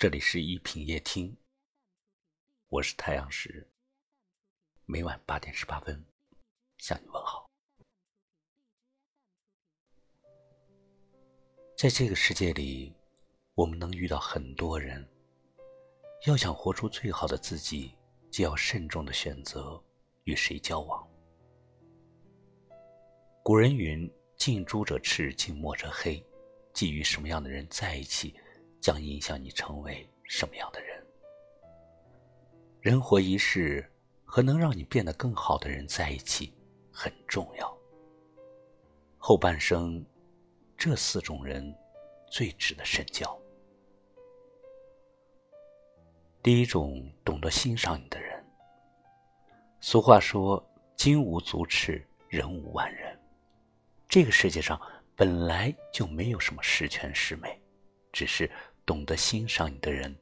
这里是一品夜听，我是太阳石。每晚八点十八分向你问好。在这个世界里，我们能遇到很多人。要想活出最好的自己，就要慎重的选择与谁交往。古人云：“近朱者赤，近墨者黑。”即与什么样的人在一起？将影响你成为什么样的人。人活一世，和能让你变得更好的人在一起很重要。后半生，这四种人最值得深交。第一种，懂得欣赏你的人。俗话说：“金无足赤，人无完人。”这个世界上本来就没有什么十全十美，只是。懂得欣赏你的人，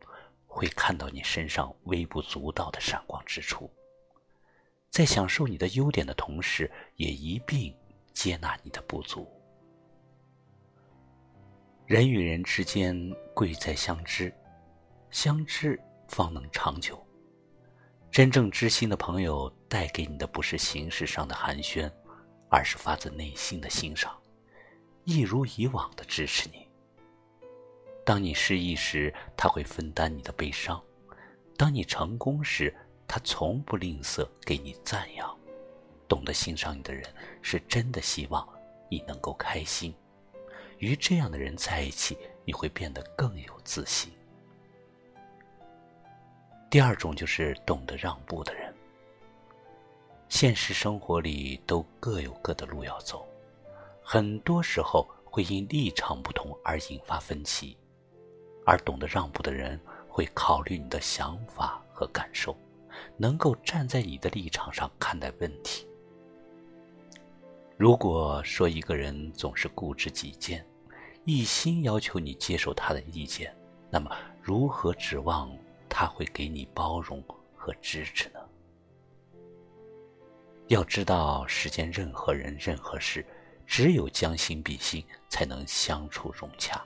会看到你身上微不足道的闪光之处，在享受你的优点的同时，也一并接纳你的不足。人与人之间，贵在相知，相知方能长久。真正知心的朋友，带给你的不是形式上的寒暄，而是发自内心的欣赏，一如以往的支持你。当你失意时，他会分担你的悲伤；当你成功时，他从不吝啬给你赞扬。懂得欣赏你的人，是真的希望你能够开心。与这样的人在一起，你会变得更有自信。第二种就是懂得让步的人。现实生活里都各有各的路要走，很多时候会因立场不同而引发分歧。而懂得让步的人，会考虑你的想法和感受，能够站在你的立场上看待问题。如果说一个人总是固执己见，一心要求你接受他的意见，那么如何指望他会给你包容和支持呢？要知道，世间任何人、任何事，只有将心比心，才能相处融洽。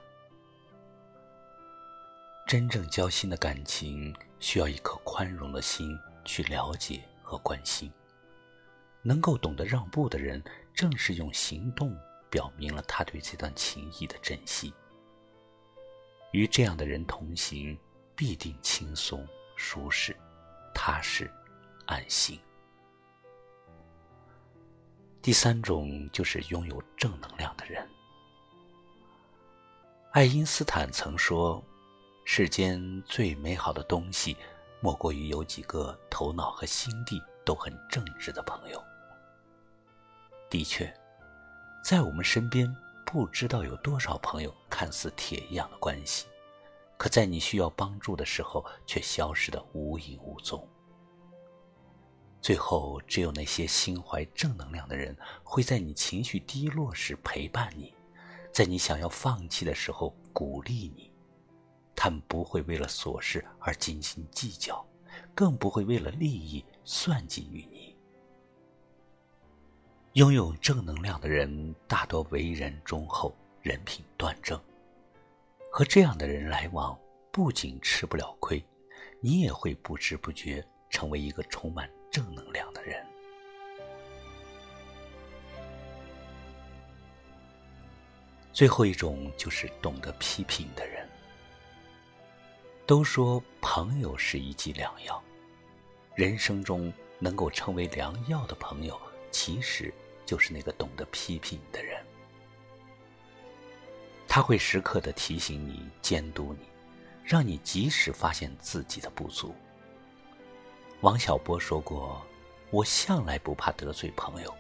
真正交心的感情，需要一颗宽容的心去了解和关心。能够懂得让步的人，正是用行动表明了他对这段情谊的珍惜。与这样的人同行，必定轻松、舒适、踏实、安心。第三种就是拥有正能量的人。爱因斯坦曾说。世间最美好的东西，莫过于有几个头脑和心地都很正直的朋友。的确，在我们身边，不知道有多少朋友看似铁一样的关系，可在你需要帮助的时候，却消失的无影无踪。最后，只有那些心怀正能量的人，会在你情绪低落时陪伴你，在你想要放弃的时候鼓励你。他们不会为了琐事而斤斤计较，更不会为了利益算计于你。拥有正能量的人大多为人忠厚，人品端正。和这样的人来往，不仅吃不了亏，你也会不知不觉成为一个充满正能量的人。最后一种就是懂得批评的人。都说朋友是一剂良药，人生中能够成为良药的朋友，其实就是那个懂得批评的人。他会时刻的提醒你、监督你，让你及时发现自己的不足。王小波说过：“我向来不怕得罪朋友，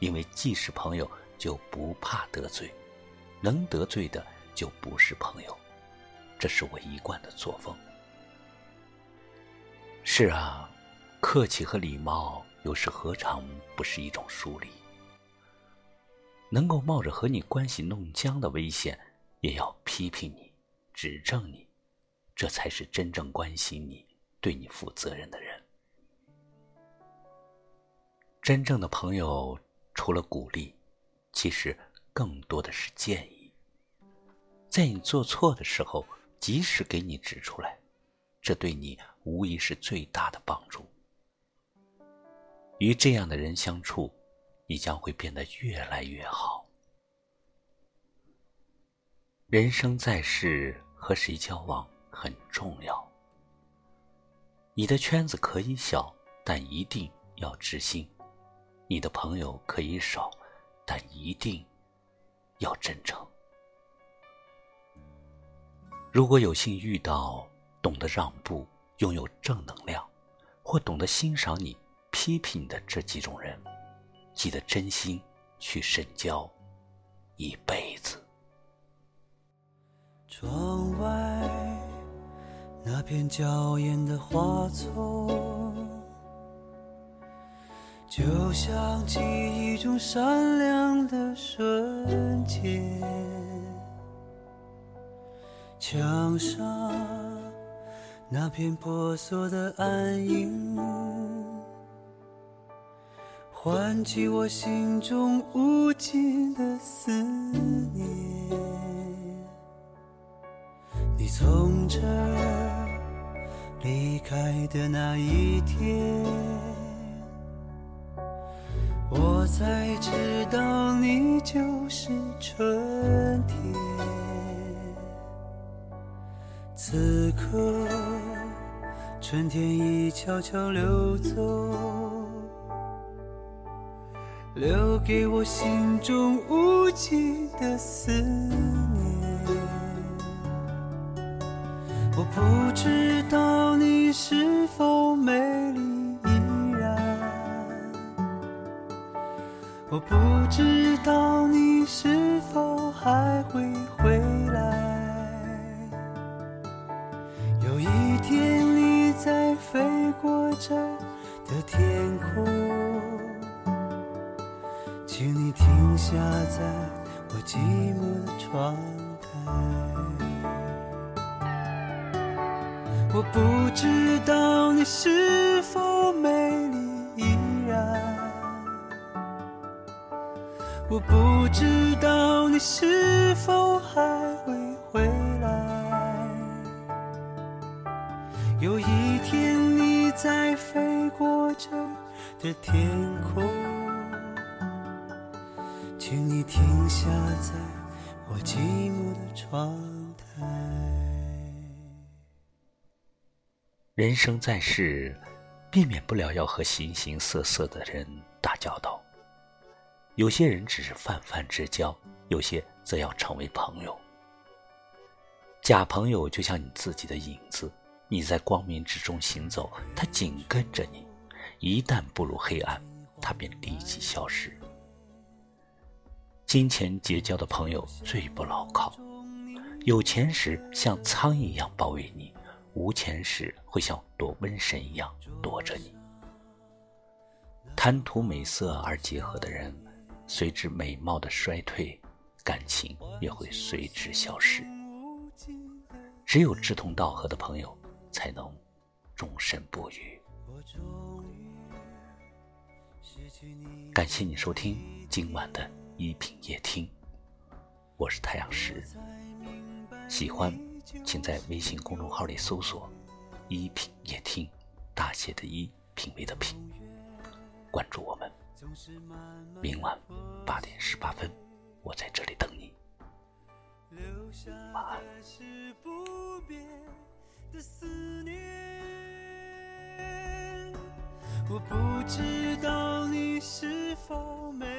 因为既是朋友，就不怕得罪；能得罪的，就不是朋友。”这是我一贯的作风。是啊，客气和礼貌有时何尝不是一种疏离？能够冒着和你关系弄僵的危险，也要批评你、指正你，这才是真正关心你、对你负责任的人。真正的朋友，除了鼓励，其实更多的是建议。在你做错的时候。及时给你指出来，这对你无疑是最大的帮助。与这样的人相处，你将会变得越来越好。人生在世，和谁交往很重要。你的圈子可以小，但一定要知心；你的朋友可以少，但一定要真诚。如果有幸遇到懂得让步、拥有正能量，或懂得欣赏你、批评的这几种人，记得真心去深交一辈子。窗外。那片娇艳的花丛，就像记忆中闪亮的瞬间。墙上那片婆娑的暗影，唤起我心中无尽的思念。你从这离开的那一天，我才知道你就是春天。此刻，春天已悄悄溜走，留给我心中无尽的思念。我不知道你是否美丽依然，我不知道你是否还会回来。在飞过这的天空，请你停下在我寂寞的窗台。我不知道你是否美丽依然，我不知道你是否还有一天你在飞过这的天空，请你停下在我寂寞的窗台。人生在世，避免不了要和形形色色的人打交道。有些人只是泛泛之交，有些则要成为朋友。假朋友就像你自己的影子，你在光明之中行走，他紧跟着你；一旦步入黑暗，他便立即消失。金钱结交的朋友最不牢靠，有钱时像苍蝇一样包围你。无钱时会像躲瘟神一样躲着你，贪图美色而结合的人，随之美貌的衰退，感情也会随之消失。只有志同道合的朋友，才能终身不渝。感谢你收听今晚的一品夜听，我是太阳石，喜欢。请在微信公众号里搜索“一品夜听”，大写的“一”，品味的“品”，关注我们。明晚八点十八分，我在这里的思念。我不知道你是否没